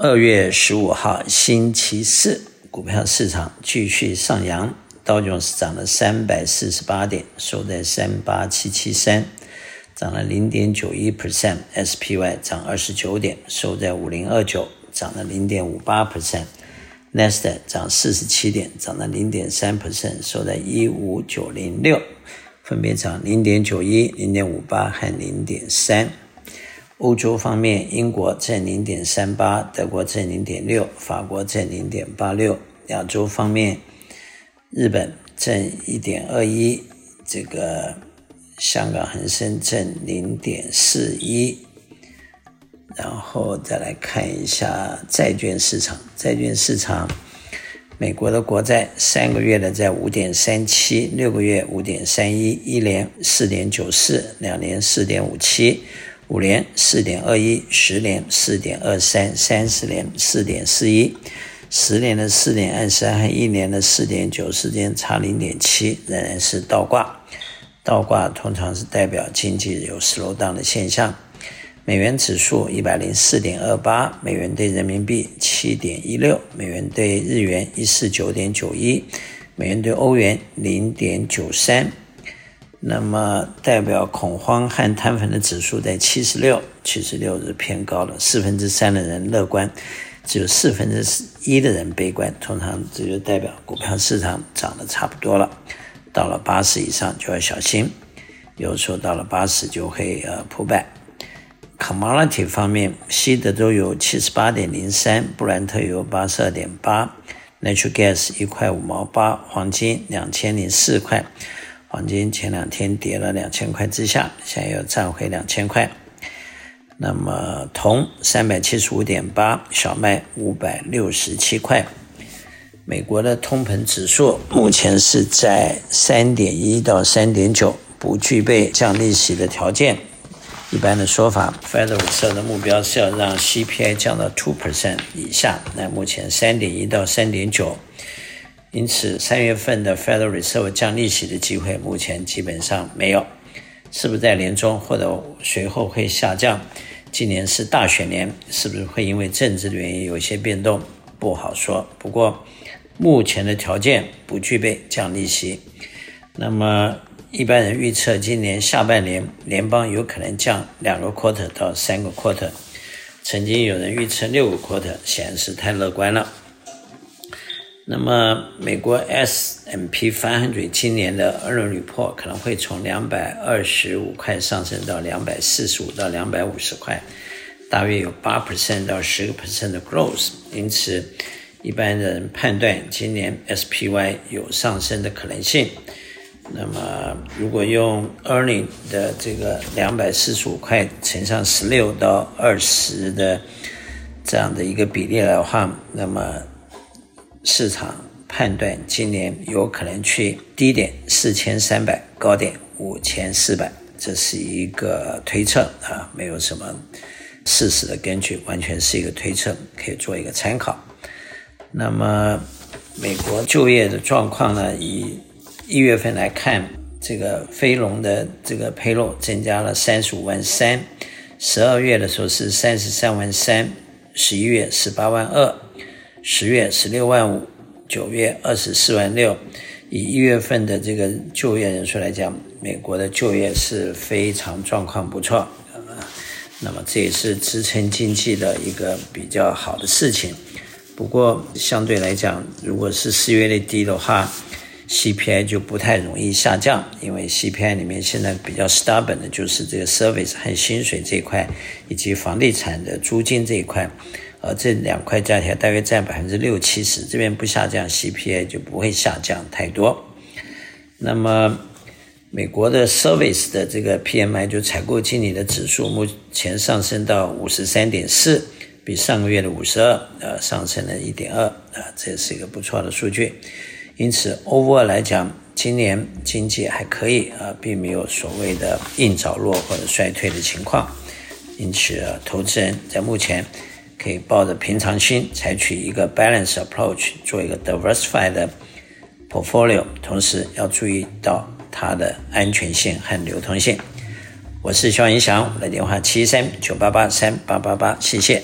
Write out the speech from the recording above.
二月十五号星期四，股票市场继续上扬，道琼斯涨了三百四十八点，收在三八七七三，涨了零点九一 percent；SPY 涨二十九点，收在五零二九，涨了零点五八 percent；Nasdaq 涨四十七点，涨了零点三 percent，收在一五九零六，分别涨零点九一、零点五八和零点三。欧洲方面，英国占零点三八，德国占零点六，法国占零点八六。亚洲方面，日本占一点二一，这个香港恒生占零点四一。然后再来看一下债券市场，债券市场，美国的国债三个月的在五点三七，六个月五点三一，一年四点九四，两年四点五七。五年四点二一，十年四点二三，三十年四点四一，十年的四点二三和一年的四点九之间差零点七，仍然是倒挂。倒挂通常是代表经济有 slow down 的现象。美元指数一百零四点二八，美元兑人民币七点一六，美元兑日元一四九点九一，美元兑欧元零点九三。那么代表恐慌和贪婪的指数在七十六，七十六是偏高了，四分之三的人乐观，只有四分之一的人悲观。通常这就代表股票市场涨得差不多了，到了八十以上就要小心，有时候到了八十就会呃破败。Commodity 方面，西德州油七十八点零三，布兰特油八十二点八，Natural Gas 一块五毛八，黄金两千零四块。黄金前两天跌了两千块之下，现在又涨回两千块。那么铜三百七十五点八，小麦五百六十七块。美国的通膨指数目前是在三点一到三点九，不具备降利息的条件。一般的说法，Federal Reserve 的目标是要让 CPI 降到 two percent 以下。那目前三点一到三点九。因此，三月份的 Federal Reserve 降利息的机会目前基本上没有。是不是在年中或者随后会下降？今年是大选年，是不是会因为政治的原因有些变动？不好说。不过，目前的条件不具备降利息。那么，一般人预测今年下半年联邦有可能降两个 quarter 到三个 quarter。曾经有人预测六个 quarter，显然是太乐观了。那么，美国 S M P 500今年的 e a r n i n report 可能会从两百二十五块上升到两百四十五到两百五十块，大约有八 percent 到十个 percent 的 growth。因此，一般人判断今年 SPY 有上升的可能性。那么，如果用 earning 的这个两百四十五块乘上十六到二十的这样的一个比例来的话，那么。市场判断今年有可能去低点四千三百，高点五千四百，这是一个推测啊，没有什么事实的根据，完全是一个推测，可以做一个参考。那么，美国就业的状况呢？以一月份来看，这个非农的这个 payroll 增加了三十五万三，十二月的时候是三十三万三，十一月十八万二。十月十六万五，九月二十四万六，以一月份的这个就业人数来讲，美国的就业是非常状况不错，那么这也是支撑经济的一个比较好的事情。不过相对来讲，如果是失业率低的话，CPI 就不太容易下降，因为 CPI 里面现在比较 stubborn 的就是这个 service 和薪水这一块，以及房地产的租金这一块。而这两块加起来大约占百分之六七十，这边不下降，CPI 就不会下降太多。那么，美国的 Service 的这个 PMI 就采购经理的指数，目前上升到五十三点四，比上个月的五十二，呃，上升了一点二，啊，这是一个不错的数据。因此，Overall 来讲，今年经济还可以，啊，并没有所谓的硬着陆或者衰退的情况。因此，投资人在目前。可以抱着平常心，采取一个 balance approach，做一个 diversified portfolio，同时要注意到它的安全性和流通性。我是肖云翔，我的电话七三九八八三八八八，谢谢。